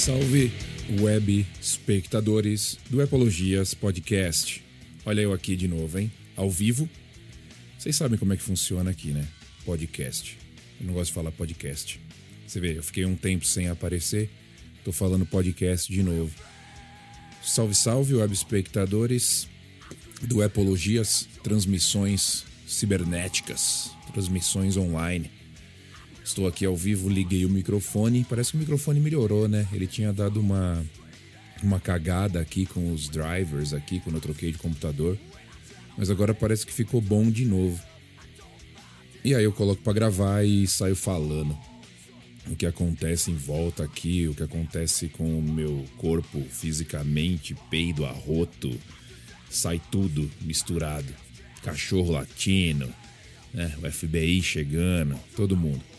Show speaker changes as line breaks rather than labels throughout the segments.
Salve, web espectadores do Epologias Podcast. Olha eu aqui de novo, hein? Ao vivo. Vocês sabem como é que funciona aqui, né? Podcast. Eu não gosto de falar podcast. Você vê, eu fiquei um tempo sem aparecer, tô falando podcast de novo. Salve, salve, web espectadores do Epologias, transmissões cibernéticas, transmissões online. Estou aqui ao vivo, liguei o microfone. Parece que o microfone melhorou, né? Ele tinha dado uma, uma cagada aqui com os drivers aqui quando eu troquei de computador. Mas agora parece que ficou bom de novo. E aí eu coloco para gravar e saio falando o que acontece em volta aqui, o que acontece com o meu corpo fisicamente, peido, arroto, sai tudo misturado. Cachorro latino, né? o FBI chegando, todo mundo.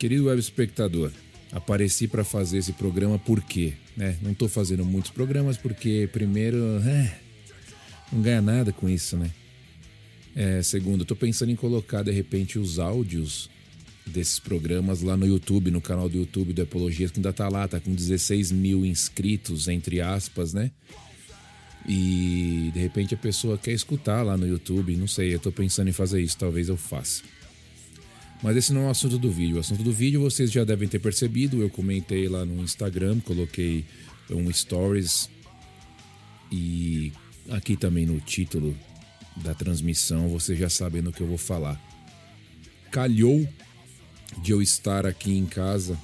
Querido web espectador, apareci para fazer esse programa por quê? Né? Não estou fazendo muitos programas porque, primeiro, é, não ganha nada com isso, né? É, segundo, estou pensando em colocar de repente os áudios desses programas lá no YouTube, no canal do YouTube do Epologias, que ainda tá lá, tá com 16 mil inscritos, entre aspas, né? E de repente a pessoa quer escutar lá no YouTube, não sei, eu tô pensando em fazer isso, talvez eu faça. Mas esse não é o assunto do vídeo. O assunto do vídeo vocês já devem ter percebido. Eu comentei lá no Instagram, coloquei um stories e aqui também no título da transmissão vocês já sabem do que eu vou falar. Calhou de eu estar aqui em casa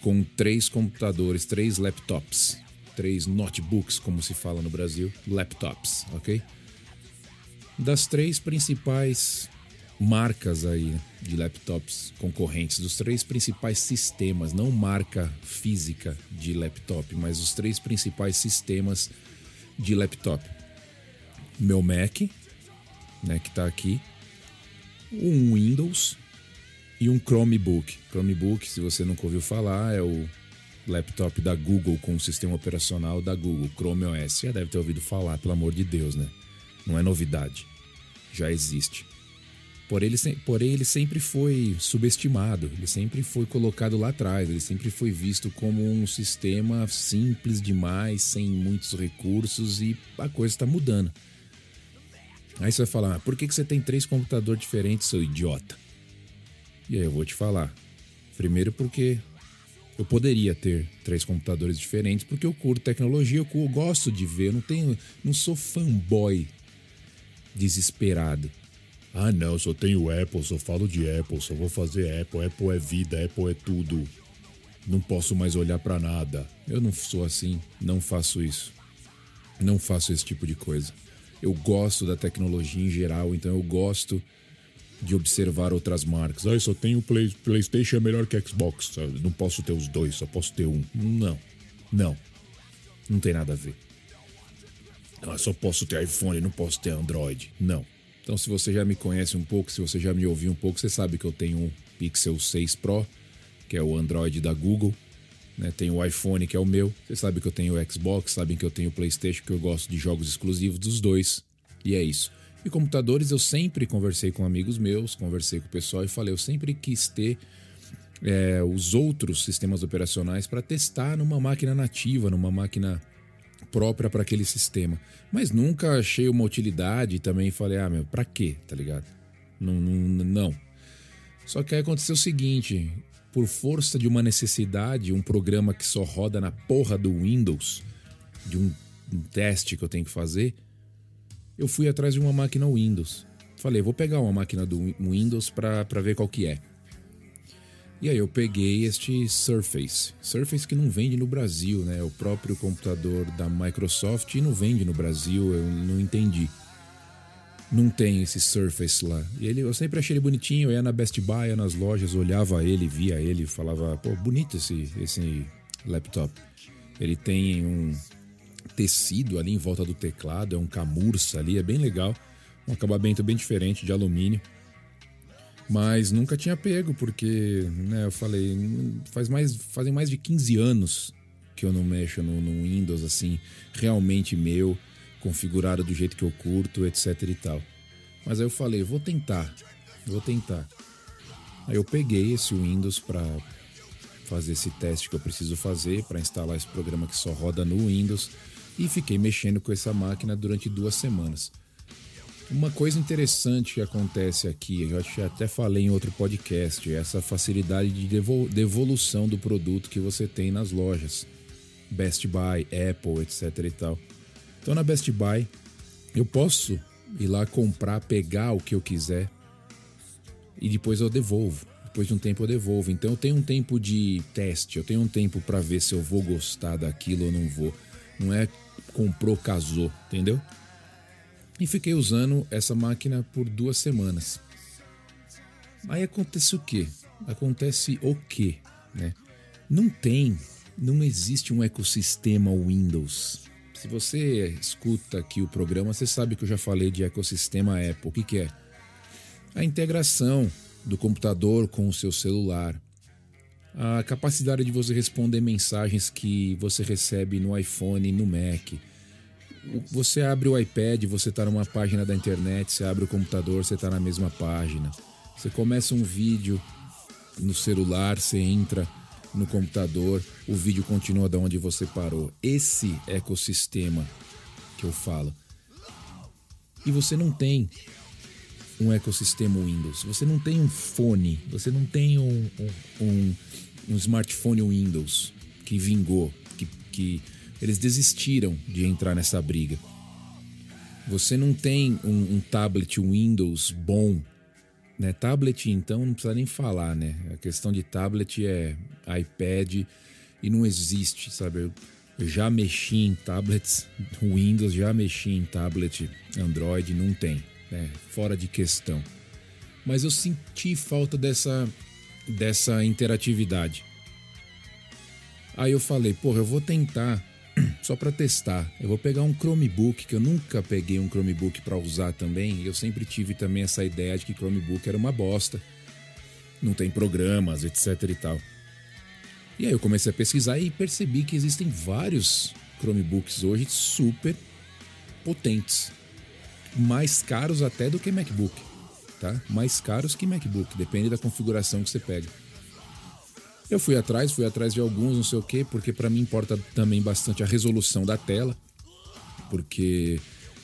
com três computadores, três laptops, três notebooks, como se fala no Brasil, laptops, ok? Das três principais marcas aí de laptops concorrentes, dos três principais sistemas, não marca física de laptop, mas os três principais sistemas de laptop. Meu Mac, né, que está aqui, um Windows e um Chromebook. Chromebook, se você nunca ouviu falar, é o laptop da Google com o sistema operacional da Google, Chrome OS. Já deve ter ouvido falar, pelo amor de Deus, né? Não é novidade. Já existe. Porém ele, porém, ele sempre foi subestimado, ele sempre foi colocado lá atrás, ele sempre foi visto como um sistema simples demais, sem muitos recursos e a coisa está mudando. Aí você vai falar, por que, que você tem três computadores diferentes, seu idiota? E aí eu vou te falar. Primeiro porque eu poderia ter três computadores diferentes, porque eu curto tecnologia, eu gosto de ver, eu não tenho, não sou fanboy desesperado. Ah, não, só tenho Apple, só falo de Apple, só vou fazer Apple. Apple é vida, Apple é tudo. Não posso mais olhar para nada. Eu não sou assim, não faço isso. Não faço esse tipo de coisa. Eu gosto da tecnologia em geral, então eu gosto de observar outras marcas. Ah, eu só tenho Play, PlayStation é melhor que Xbox. Não posso ter os dois, só posso ter um. Não, não, não tem nada a ver. Ah, só posso ter iPhone, não posso ter Android. Não. Então, se você já me conhece um pouco, se você já me ouviu um pouco, você sabe que eu tenho um Pixel 6 Pro, que é o Android da Google. Né? Tem o iPhone, que é o meu. Você sabe que eu tenho o Xbox, sabem que eu tenho o PlayStation, que eu gosto de jogos exclusivos dos dois. E é isso. E computadores, eu sempre conversei com amigos meus, conversei com o pessoal e falei, eu sempre quis ter é, os outros sistemas operacionais para testar numa máquina nativa, numa máquina própria para aquele sistema. Mas nunca achei uma utilidade e também falei, ah, meu, pra quê, tá ligado? Não, não, não. Só que aí aconteceu o seguinte: por força de uma necessidade, um programa que só roda na porra do Windows, de um, um teste que eu tenho que fazer, eu fui atrás de uma máquina Windows. Falei, vou pegar uma máquina do Windows para ver qual que é. E aí eu peguei este Surface. Surface que não vende no Brasil, né? O próprio computador da Microsoft e não vende no Brasil, eu não entendi. Não tem esse Surface lá. E ele, eu sempre achei ele bonitinho, eu ia na Best Buy, ia nas lojas, olhava ele, via ele, falava, pô, bonito esse, esse laptop. Ele tem um tecido ali em volta do teclado, é um camurça ali, é bem legal. Um acabamento bem diferente de alumínio. Mas nunca tinha pego, porque, né, eu falei, faz mais, fazem mais de 15 anos que eu não mexo no, no Windows, assim, realmente meu, configurado do jeito que eu curto, etc e tal. Mas aí eu falei, vou tentar, vou tentar. Aí eu peguei esse Windows para fazer esse teste que eu preciso fazer para instalar esse programa que só roda no Windows e fiquei mexendo com essa máquina durante duas semanas. Uma coisa interessante que acontece aqui, eu até falei em outro podcast, é essa facilidade de devolução do produto que você tem nas lojas. Best Buy, Apple, etc e tal. Então na Best Buy eu posso ir lá comprar, pegar o que eu quiser e depois eu devolvo. Depois de um tempo eu devolvo. Então eu tenho um tempo de teste, eu tenho um tempo para ver se eu vou gostar daquilo ou não vou. Não é comprou, casou, entendeu? E fiquei usando essa máquina por duas semanas. Aí acontece o quê? Acontece o quê? Né? Não tem, não existe um ecossistema Windows. Se você escuta aqui o programa, você sabe que eu já falei de ecossistema Apple. O que, que é? A integração do computador com o seu celular. A capacidade de você responder mensagens que você recebe no iPhone e no Mac você abre o iPad, você está numa página da internet, você abre o computador, você está na mesma página. Você começa um vídeo no celular, você entra no computador, o vídeo continua da onde você parou. Esse ecossistema que eu falo. E você não tem um ecossistema Windows. Você não tem um fone, você não tem um, um, um, um smartphone Windows que vingou, que, que eles desistiram de entrar nessa briga. Você não tem um, um tablet Windows bom, né? Tablet então não precisa nem falar, né? A questão de tablet é iPad e não existe, sabe? Eu, já mexi em tablets Windows, já mexi em tablet Android, não tem, né? Fora de questão. Mas eu senti falta dessa dessa interatividade. Aí eu falei, porra, eu vou tentar só para testar. Eu vou pegar um Chromebook, que eu nunca peguei um Chromebook para usar também. Eu sempre tive também essa ideia de que Chromebook era uma bosta. Não tem programas, etc e tal. E aí eu comecei a pesquisar e percebi que existem vários Chromebooks hoje super potentes. Mais caros até do que MacBook, tá? Mais caros que MacBook, depende da configuração que você pega. Eu fui atrás, fui atrás de alguns, não sei o quê, porque para mim importa também bastante a resolução da tela, porque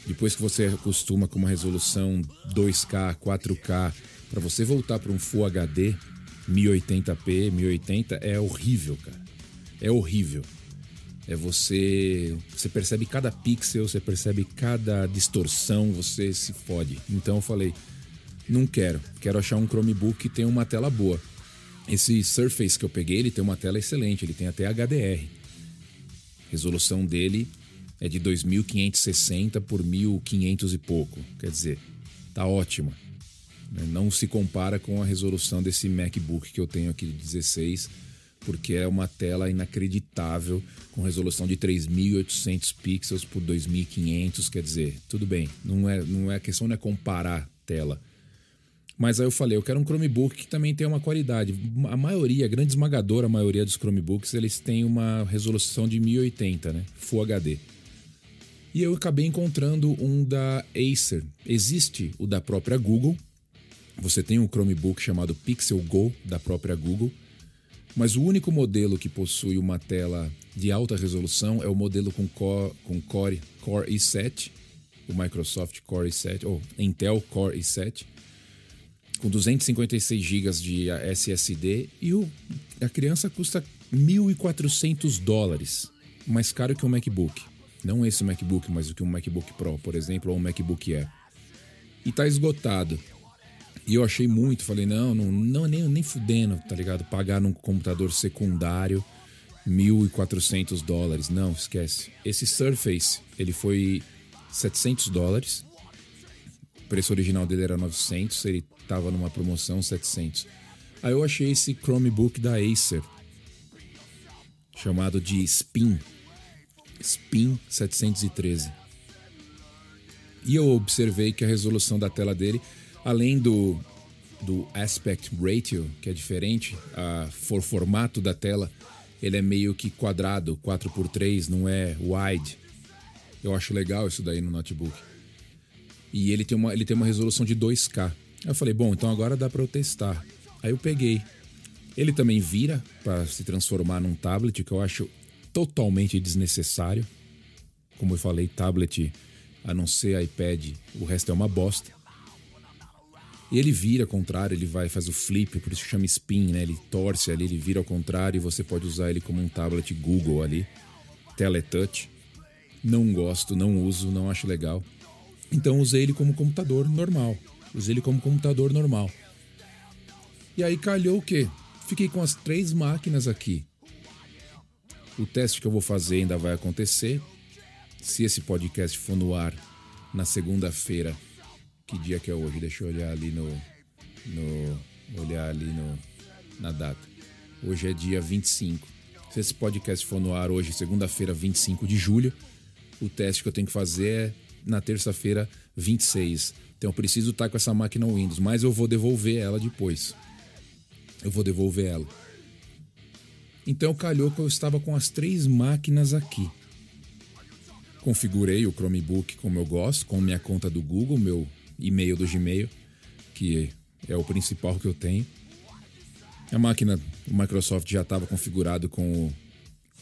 depois que você acostuma com uma resolução 2K, 4K, para você voltar para um Full HD 1080p, 1080 é horrível, cara. É horrível. É você, você percebe cada pixel, você percebe cada distorção, você se fode. Então eu falei, não quero. Quero achar um Chromebook que tenha uma tela boa. Esse Surface que eu peguei, ele tem uma tela excelente, ele tem até HDR. A resolução dele é de 2560 por 1500 e pouco, quer dizer, tá ótima. Né? Não se compara com a resolução desse MacBook que eu tenho aqui de 16, porque é uma tela inacreditável com resolução de 3800 pixels por 2500, quer dizer, tudo bem, não é, não é a questão não é comparar tela mas aí eu falei, eu quero um Chromebook que também tenha uma qualidade. A maioria, a grande esmagadora maioria dos Chromebooks, eles têm uma resolução de 1080, né? Full HD. E eu acabei encontrando um da Acer. Existe o da própria Google. Você tem um Chromebook chamado Pixel Go da própria Google. Mas o único modelo que possui uma tela de alta resolução é o modelo com Core, com Core, Core i7, o Microsoft Core i7, ou Intel Core i7 com 256 GB de SSD e o, a criança custa 1.400 dólares, mais caro que um MacBook. Não esse MacBook, mas o que um MacBook Pro, por exemplo, ou um MacBook Air. E tá esgotado. E eu achei muito, falei, não, não, não nem, nem fudendo, tá ligado? Pagar num computador secundário 1.400 dólares. Não, esquece. Esse Surface, ele foi 700 dólares. Preço original dele era 900, ele tava numa promoção 700. Aí eu achei esse Chromebook da Acer, chamado de Spin, Spin 713. E eu observei que a resolução da tela dele, além do, do aspect ratio, que é diferente, a for formato da tela, ele é meio que quadrado, 4x3, não é wide. Eu acho legal isso daí no notebook. E ele tem uma, ele tem uma resolução de 2K. Aí eu falei, bom, então agora dá para eu testar. Aí eu peguei. Ele também vira para se transformar num tablet, que eu acho totalmente desnecessário. Como eu falei, tablet, a não ser iPad, o resto é uma bosta. E ele vira ao contrário, ele vai faz o flip, por isso chama spin, né? Ele torce ali, ele vira ao contrário e você pode usar ele como um tablet Google ali, teletouch. Não gosto, não uso, não acho legal. Então usei ele como computador normal. Usei ele como computador normal. E aí calhou o quê? Fiquei com as três máquinas aqui. O teste que eu vou fazer ainda vai acontecer. Se esse podcast for no ar na segunda-feira, que dia que é hoje? Deixa eu olhar ali no. no olhar ali no, na data. Hoje é dia 25. Se esse podcast for no ar hoje, segunda-feira, 25 de julho, o teste que eu tenho que fazer é na terça-feira, 26. Então eu preciso estar com essa máquina Windows, mas eu vou devolver ela depois. Eu vou devolver ela. Então calhou que eu estava com as três máquinas aqui. Configurei o Chromebook como eu gosto, com minha conta do Google, meu e-mail do Gmail, que é o principal que eu tenho. A máquina, o Microsoft já estava configurado com o,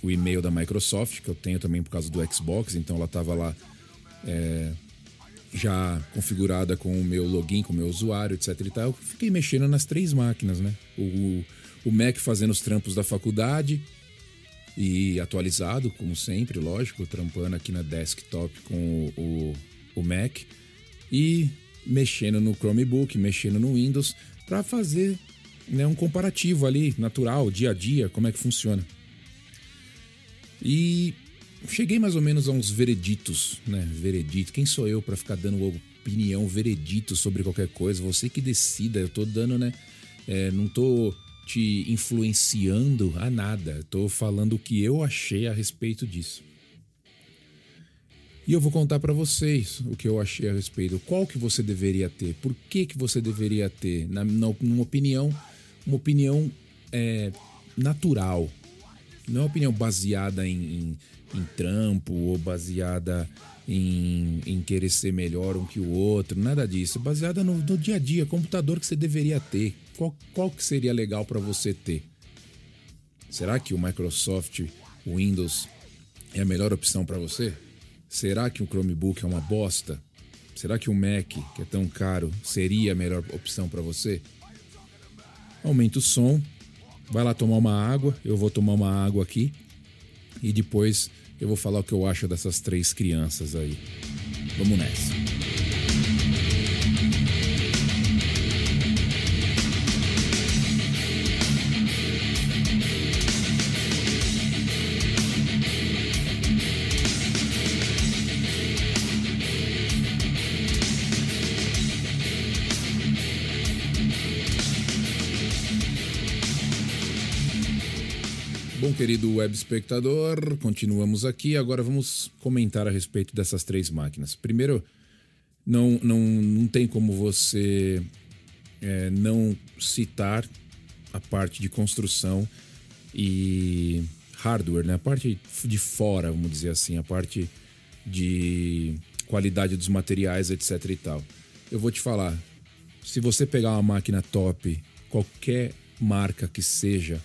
o, e-mail da Microsoft, que eu tenho também por causa do Xbox, então ela estava lá é, já configurada com o meu login, com o meu usuário, etc e tal. Eu fiquei mexendo nas três máquinas, né? O, o Mac fazendo os trampos da faculdade e atualizado, como sempre, lógico, trampando aqui na desktop com o, o, o Mac e mexendo no Chromebook, mexendo no Windows para fazer né, um comparativo ali, natural, dia a dia, como é que funciona. E cheguei mais ou menos a uns vereditos, né? Veredito. Quem sou eu para ficar dando opinião, veredito sobre qualquer coisa? Você que decida. Eu tô dando, né? É, não tô te influenciando a nada. Estou falando o que eu achei a respeito disso. E eu vou contar para vocês o que eu achei a respeito. Qual que você deveria ter? Por que, que você deveria ter? Na, na numa opinião, uma opinião é, natural. Não é uma opinião baseada em, em, em trampo ou baseada em, em, querer ser melhor um que o outro, nada disso. Baseada no, no dia a dia, computador que você deveria ter. Qual, qual que seria legal para você ter? Será que o Microsoft Windows é a melhor opção para você? Será que o Chromebook é uma bosta? Será que o Mac, que é tão caro, seria a melhor opção para você? Aumenta o som, vai lá tomar uma água, eu vou tomar uma água aqui e depois eu vou falar o que eu acho dessas três crianças aí. Vamos nessa. Querido web espectador, continuamos aqui. Agora vamos comentar a respeito dessas três máquinas. Primeiro, não, não, não tem como você é, não citar a parte de construção e hardware, né? a parte de fora, vamos dizer assim, a parte de qualidade dos materiais, etc e tal. Eu vou te falar, se você pegar uma máquina top, qualquer marca que seja,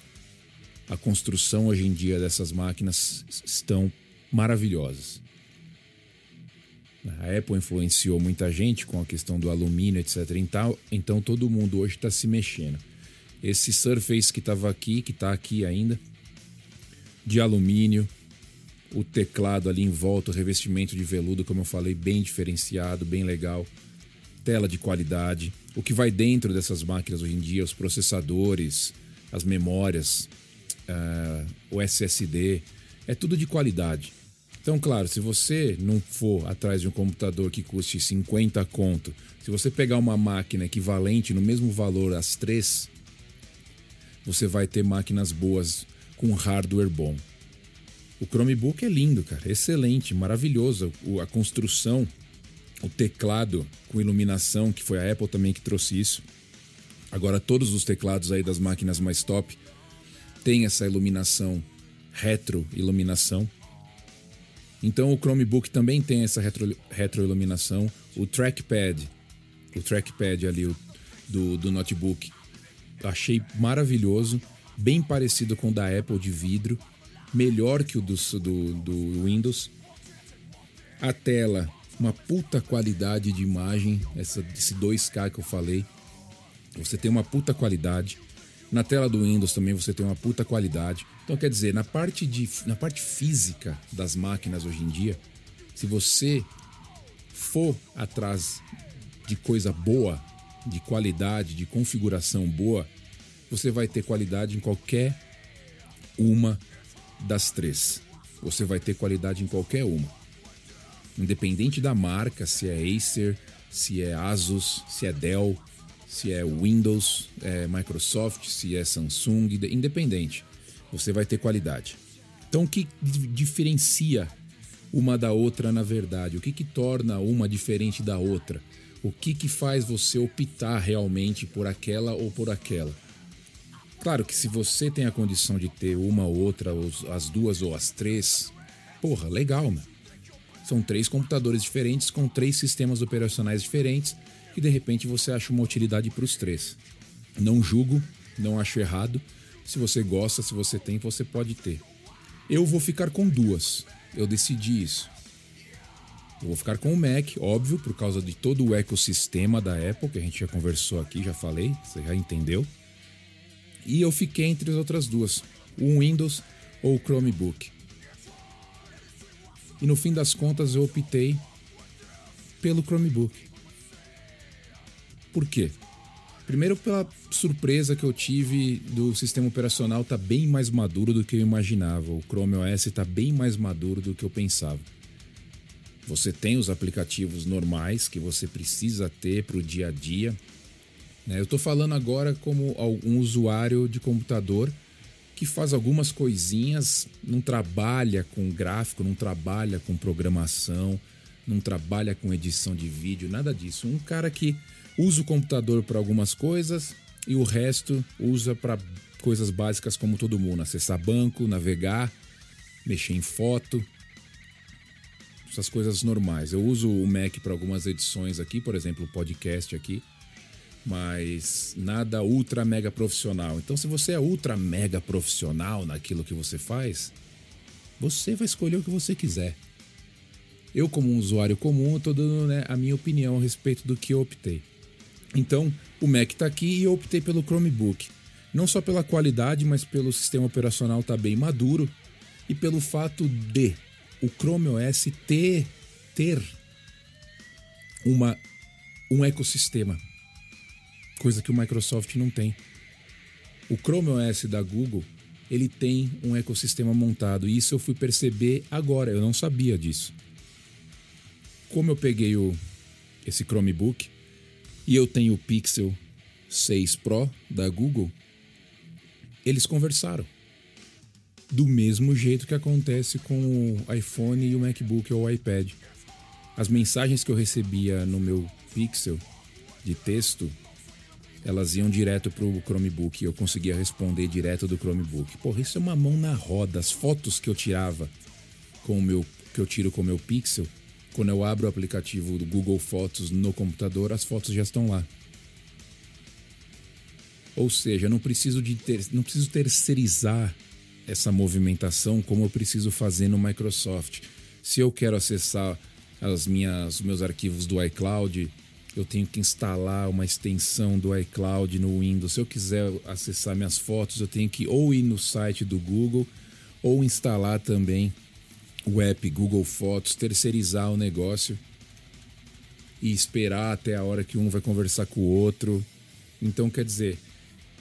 a construção hoje em dia dessas máquinas estão maravilhosas. A Apple influenciou muita gente com a questão do alumínio, etc. Então, todo mundo hoje está se mexendo. Esse Surface que estava aqui, que está aqui ainda, de alumínio, o teclado ali em volta, o revestimento de veludo, como eu falei, bem diferenciado, bem legal, tela de qualidade. O que vai dentro dessas máquinas hoje em dia, os processadores, as memórias, uh, o SSD, é tudo de qualidade. Então, claro, se você não for atrás de um computador que custe 50 conto, se você pegar uma máquina equivalente no mesmo valor as três, você vai ter máquinas boas com hardware bom. O Chromebook é lindo, cara, excelente, maravilhoso. a construção, o teclado com iluminação, que foi a Apple também que trouxe isso. Agora todos os teclados aí das máquinas mais top tem essa iluminação retroiluminação. Então o Chromebook também tem essa retro, retroiluminação. O trackpad, o trackpad ali do, do notebook, achei maravilhoso. bem parecido com o da Apple de vidro, melhor que o do, do, do Windows. A tela, uma puta qualidade de imagem, essa, esse 2K que eu falei. Você tem uma puta qualidade. Na tela do Windows também você tem uma puta qualidade. Então quer dizer, na parte, de, na parte física das máquinas hoje em dia, se você for atrás de coisa boa, de qualidade, de configuração boa, você vai ter qualidade em qualquer uma das três. Você vai ter qualidade em qualquer uma. Independente da marca, se é Acer, se é Asus, se é Dell, se é Windows, é Microsoft, se é Samsung, independente, você vai ter qualidade. Então, o que diferencia uma da outra na verdade? O que, que torna uma diferente da outra? O que, que faz você optar realmente por aquela ou por aquela? Claro que se você tem a condição de ter uma ou outra, as duas ou as três, porra, legal, mano. São três computadores diferentes com três sistemas operacionais diferentes e de repente você acha uma utilidade para os três. Não julgo, não acho errado. Se você gosta, se você tem, você pode ter. Eu vou ficar com duas. Eu decidi isso. Eu vou ficar com o Mac, óbvio, por causa de todo o ecossistema da Apple, que a gente já conversou aqui, já falei, você já entendeu. E eu fiquei entre as outras duas, o Windows ou o Chromebook. E no fim das contas eu optei pelo Chromebook. Por quê? Primeiro pela surpresa que eu tive do sistema operacional tá bem mais maduro do que eu imaginava. O Chrome OS está bem mais maduro do que eu pensava. Você tem os aplicativos normais que você precisa ter para o dia a dia, né? Eu estou falando agora como um usuário de computador que faz algumas coisinhas, não trabalha com gráfico, não trabalha com programação, não trabalha com edição de vídeo, nada disso. Um cara que usa o computador para algumas coisas e o resto usa para coisas básicas como todo mundo, acessar banco, navegar, mexer em foto, essas coisas normais. Eu uso o Mac para algumas edições aqui, por exemplo, o podcast aqui mas nada ultra mega profissional. Então, se você é ultra mega profissional naquilo que você faz, você vai escolher o que você quiser. Eu, como um usuário comum, estou dando né, a minha opinião a respeito do que eu optei. Então, o Mac está aqui e eu optei pelo Chromebook. Não só pela qualidade, mas pelo sistema operacional tá bem maduro e pelo fato de o Chrome OS ter, ter uma, um ecossistema coisa que o Microsoft não tem. O Chrome OS da Google, ele tem um ecossistema montado e isso eu fui perceber agora, eu não sabia disso. Como eu peguei o esse Chromebook e eu tenho o Pixel 6 Pro da Google, eles conversaram. Do mesmo jeito que acontece com o iPhone e o MacBook ou o iPad. As mensagens que eu recebia no meu Pixel de texto elas iam direto pro Chromebook e eu conseguia responder direto do Chromebook. Porra, isso é uma mão na roda. As fotos que eu tirava com o meu que eu tiro com o meu Pixel, quando eu abro o aplicativo do Google Fotos no computador, as fotos já estão lá. Ou seja, não preciso de ter, não preciso terceirizar essa movimentação como eu preciso fazer no Microsoft. Se eu quero acessar as minhas, meus arquivos do iCloud, eu tenho que instalar uma extensão do iCloud no Windows. Se eu quiser acessar minhas fotos, eu tenho que ou ir no site do Google ou instalar também o app Google Fotos, terceirizar o negócio e esperar até a hora que um vai conversar com o outro. Então, quer dizer,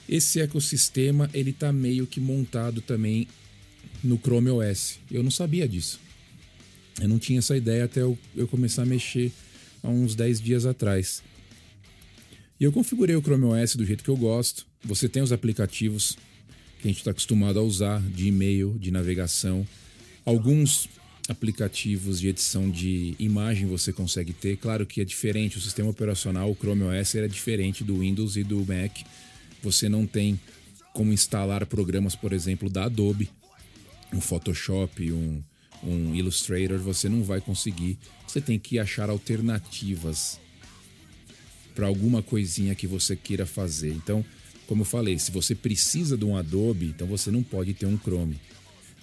esse ecossistema ele tá meio que montado também no Chrome OS. Eu não sabia disso. Eu não tinha essa ideia até eu, eu começar a mexer há uns 10 dias atrás. E eu configurei o Chrome OS do jeito que eu gosto. Você tem os aplicativos que a gente está acostumado a usar de e-mail, de navegação. Alguns aplicativos de edição de imagem você consegue ter. Claro que é diferente, o sistema operacional, o Chrome OS, é diferente do Windows e do Mac. Você não tem como instalar programas, por exemplo, da Adobe, um Photoshop, um, um Illustrator, você não vai conseguir. Você tem que achar alternativas para alguma coisinha que você queira fazer. Então, como eu falei, se você precisa de um Adobe, então você não pode ter um Chrome.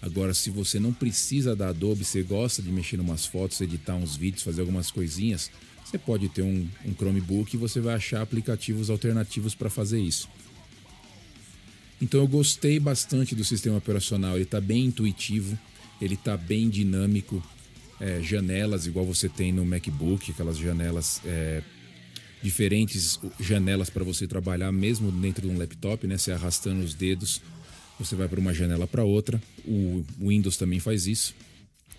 Agora, se você não precisa da Adobe, você gosta de mexer em umas fotos, editar uns vídeos, fazer algumas coisinhas, você pode ter um, um Chromebook e você vai achar aplicativos alternativos para fazer isso. Então eu gostei bastante do sistema operacional, ele está bem intuitivo, ele está bem dinâmico, é, janelas igual você tem no MacBook, aquelas janelas é, diferentes, janelas para você trabalhar mesmo dentro de um laptop, né? Você arrastando os dedos, você vai para uma janela para outra. O Windows também faz isso.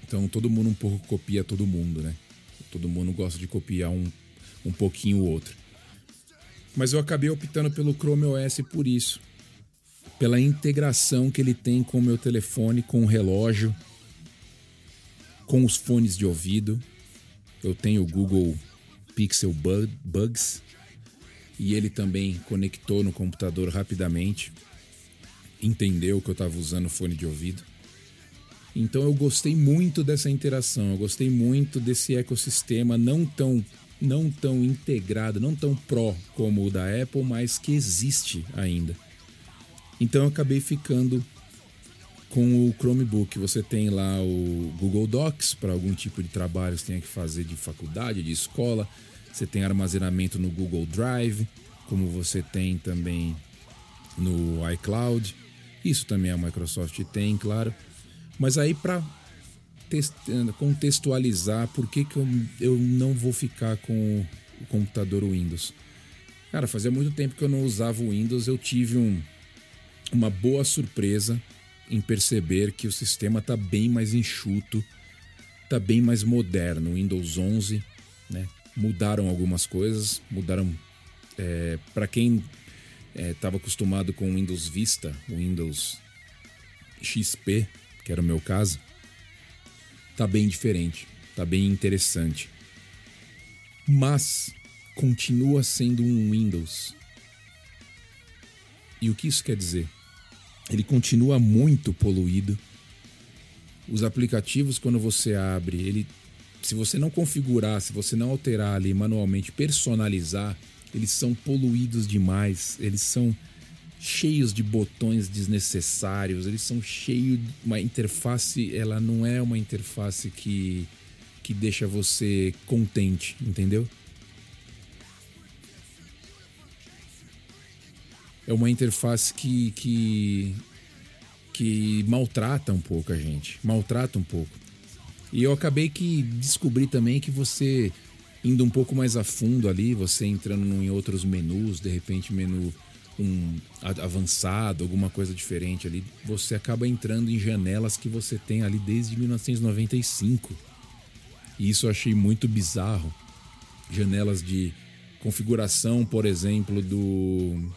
Então todo mundo um pouco copia todo mundo, né? Todo mundo gosta de copiar um, um pouquinho o outro. Mas eu acabei optando pelo Chrome OS por isso. Pela integração que ele tem com o meu telefone, com o relógio, com os fones de ouvido. Eu tenho o Google Pixel Bugs e ele também conectou no computador rapidamente, entendeu que eu estava usando fone de ouvido. Então eu gostei muito dessa interação, eu gostei muito desse ecossistema não tão não tão integrado, não tão pró como o da Apple, mas que existe ainda. Então eu acabei ficando com o Chromebook. Você tem lá o Google Docs para algum tipo de trabalho que você tenha que fazer de faculdade, de escola. Você tem armazenamento no Google Drive, como você tem também no iCloud. Isso também a Microsoft tem, claro. Mas aí para contextualizar por que, que eu, eu não vou ficar com o computador Windows. Cara, fazia muito tempo que eu não usava o Windows, eu tive um, uma boa surpresa em perceber que o sistema está bem mais enxuto, está bem mais moderno. Windows 11, né? Mudaram algumas coisas, mudaram é, para quem estava é, acostumado com o Windows Vista, o Windows XP, que era o meu caso, tá bem diferente, tá bem interessante. Mas continua sendo um Windows. E o que isso quer dizer? ele continua muito poluído. Os aplicativos, quando você abre, ele, se você não configurar, se você não alterar ali manualmente, personalizar, eles são poluídos demais. Eles são cheios de botões desnecessários. Eles são cheios de uma interface. Ela não é uma interface que que deixa você contente, entendeu? é uma interface que, que, que maltrata um pouco a gente. Maltrata um pouco. E eu acabei que descobri também que você indo um pouco mais a fundo ali, você entrando em outros menus, de repente menu um avançado, alguma coisa diferente ali, você acaba entrando em janelas que você tem ali desde 1995. E isso eu achei muito bizarro. Janelas de configuração, por exemplo, do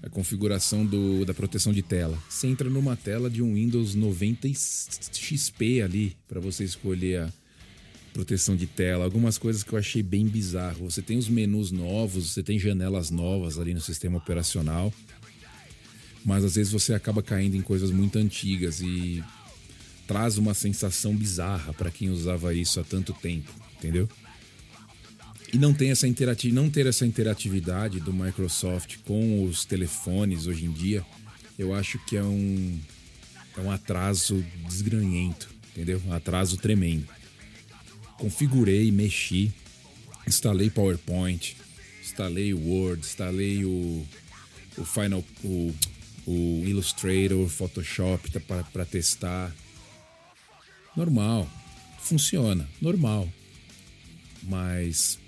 a configuração do, da proteção de tela. Você entra numa tela de um Windows 90 XP ali para você escolher a proteção de tela, algumas coisas que eu achei bem bizarro. Você tem os menus novos, você tem janelas novas ali no sistema operacional, mas às vezes você acaba caindo em coisas muito antigas e traz uma sensação bizarra para quem usava isso há tanto tempo, entendeu? E não, tem essa interati não ter essa interatividade do Microsoft com os telefones hoje em dia, eu acho que é um, é um atraso desgranhento, entendeu? Um atraso tremendo. Configurei, mexi, instalei PowerPoint, instalei o Word, instalei o, o Final, o, o Illustrator, Photoshop tá para testar. Normal, funciona, normal. Mas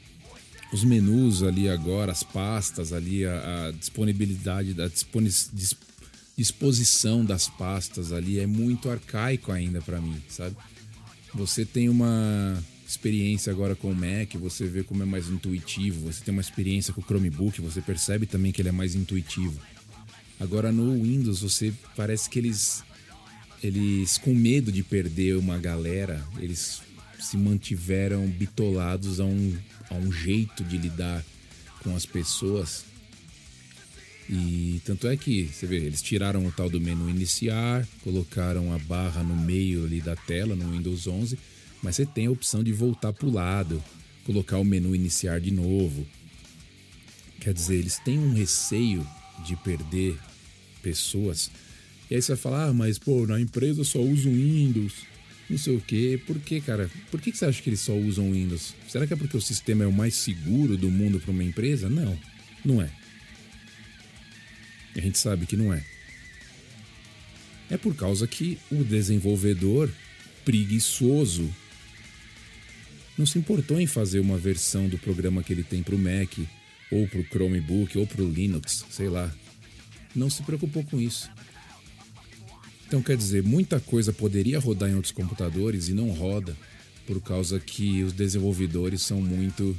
os menus ali agora, as pastas ali, a, a disponibilidade, a disposição das pastas ali é muito arcaico ainda para mim, sabe? Você tem uma experiência agora com o Mac, você vê como é mais intuitivo, você tem uma experiência com o Chromebook, você percebe também que ele é mais intuitivo. Agora no Windows, você parece que eles eles com medo de perder uma galera, eles se mantiveram bitolados a um a um jeito de lidar com as pessoas. E tanto é que, você vê, eles tiraram o tal do menu iniciar, colocaram a barra no meio ali da tela no Windows 11, mas você tem a opção de voltar para o lado, colocar o menu iniciar de novo. Quer dizer, eles têm um receio de perder pessoas. E aí você vai falar, ah, mas pô, na empresa só uso Windows, não sei o quê. Por que, cara? Por que você acha que eles só usam Windows? Será que é porque o sistema é o mais seguro do mundo para uma empresa? Não, não é. A gente sabe que não é. É por causa que o desenvolvedor preguiçoso não se importou em fazer uma versão do programa que ele tem para o Mac, ou para o Chromebook, ou para o Linux, sei lá. Não se preocupou com isso. Então, quer dizer, muita coisa poderia rodar em outros computadores e não roda por causa que os desenvolvedores são muito,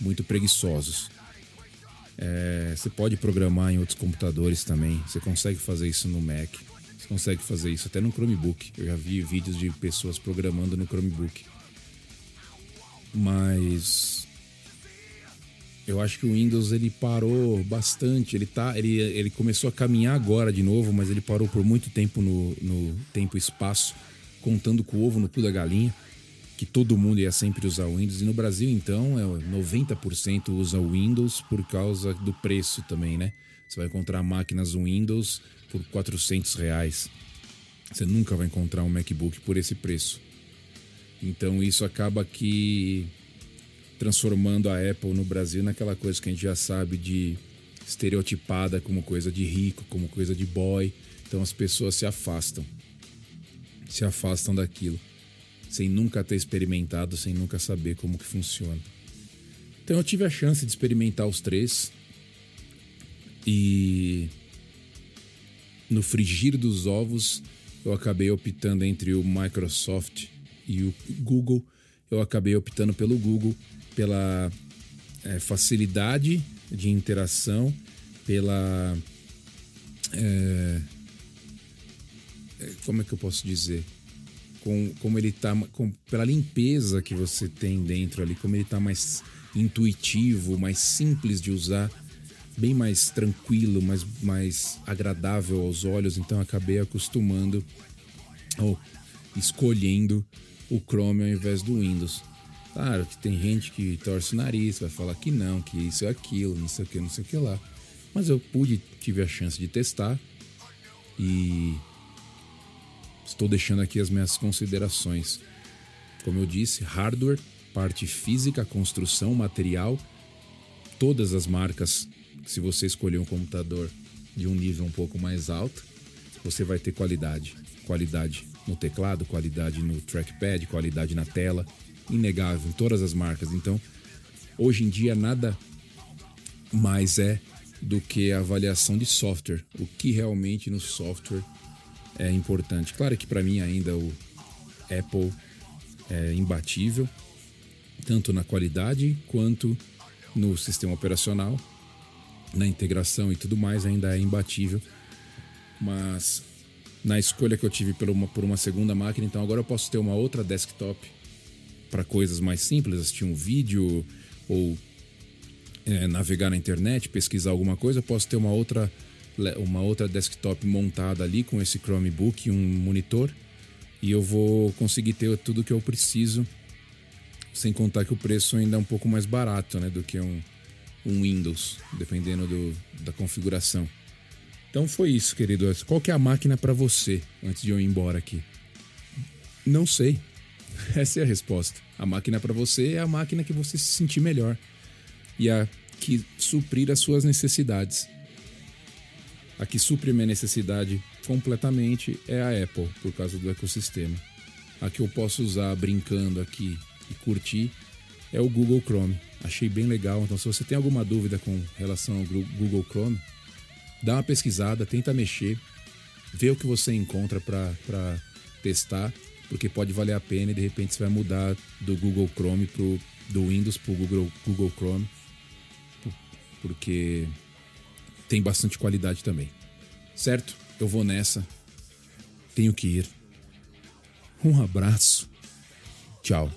muito preguiçosos. É, você pode programar em outros computadores também. Você consegue fazer isso no Mac. Você consegue fazer isso até no Chromebook. Eu já vi vídeos de pessoas programando no Chromebook. Mas eu acho que o Windows ele parou bastante. Ele tá, ele, ele começou a caminhar agora de novo, mas ele parou por muito tempo no, no tempo espaço, contando com o ovo no cu da galinha, que todo mundo ia sempre usar o Windows. E no Brasil, então, é 90% usa o Windows por causa do preço também, né? Você vai encontrar máquinas Windows por 400 reais. Você nunca vai encontrar um MacBook por esse preço. Então isso acaba que transformando a Apple no Brasil naquela coisa que a gente já sabe de estereotipada como coisa de rico, como coisa de boy. Então as pessoas se afastam. Se afastam daquilo, sem nunca ter experimentado, sem nunca saber como que funciona. Então eu tive a chance de experimentar os três e no frigir dos ovos eu acabei optando entre o Microsoft e o Google. Eu acabei optando pelo Google pela é, facilidade de interação, pela. É, é, como é que eu posso dizer? Com, como ele tá. Com, pela limpeza que você tem dentro ali, como ele tá mais intuitivo, mais simples de usar, bem mais tranquilo, mais, mais agradável aos olhos. Então acabei acostumando ou escolhendo o Chrome ao invés do Windows. Claro que tem gente que torce o nariz, vai falar que não, que isso é aquilo, não sei o que, não sei o que lá. Mas eu pude, tive a chance de testar e estou deixando aqui as minhas considerações. Como eu disse, hardware, parte física, construção, material, todas as marcas, se você escolher um computador de um nível um pouco mais alto, você vai ter qualidade. Qualidade no teclado, qualidade no trackpad, qualidade na tela, inegável em todas as marcas. Então, hoje em dia nada mais é do que a avaliação de software, o que realmente no software é importante. Claro que para mim ainda o Apple é imbatível, tanto na qualidade quanto no sistema operacional, na integração e tudo mais ainda é imbatível. Mas na escolha que eu tive por uma, por uma segunda máquina, então agora eu posso ter uma outra desktop para coisas mais simples, assistir um vídeo ou é, navegar na internet, pesquisar alguma coisa, posso ter uma outra uma outra desktop montada ali com esse Chromebook e um monitor. E eu vou conseguir ter tudo que eu preciso, sem contar que o preço ainda é um pouco mais barato, né, do que um, um Windows, dependendo do, da configuração. Então foi isso, querido. Qual que é a máquina para você antes de eu ir embora aqui? Não sei. Essa é a resposta. A máquina para você é a máquina que você se sentir melhor e a que suprir as suas necessidades. A que supre minha necessidade completamente é a Apple, por causa do ecossistema. A que eu posso usar brincando aqui e curtir é o Google Chrome. Achei bem legal. Então, se você tem alguma dúvida com relação ao Google Chrome, dá uma pesquisada, tenta mexer, vê o que você encontra para testar, porque pode valer a pena e de repente você vai mudar do Google Chrome pro, do Windows para o Google, Google Chrome, porque tem bastante qualidade também. Certo? Eu vou nessa. Tenho que ir. Um abraço. Tchau.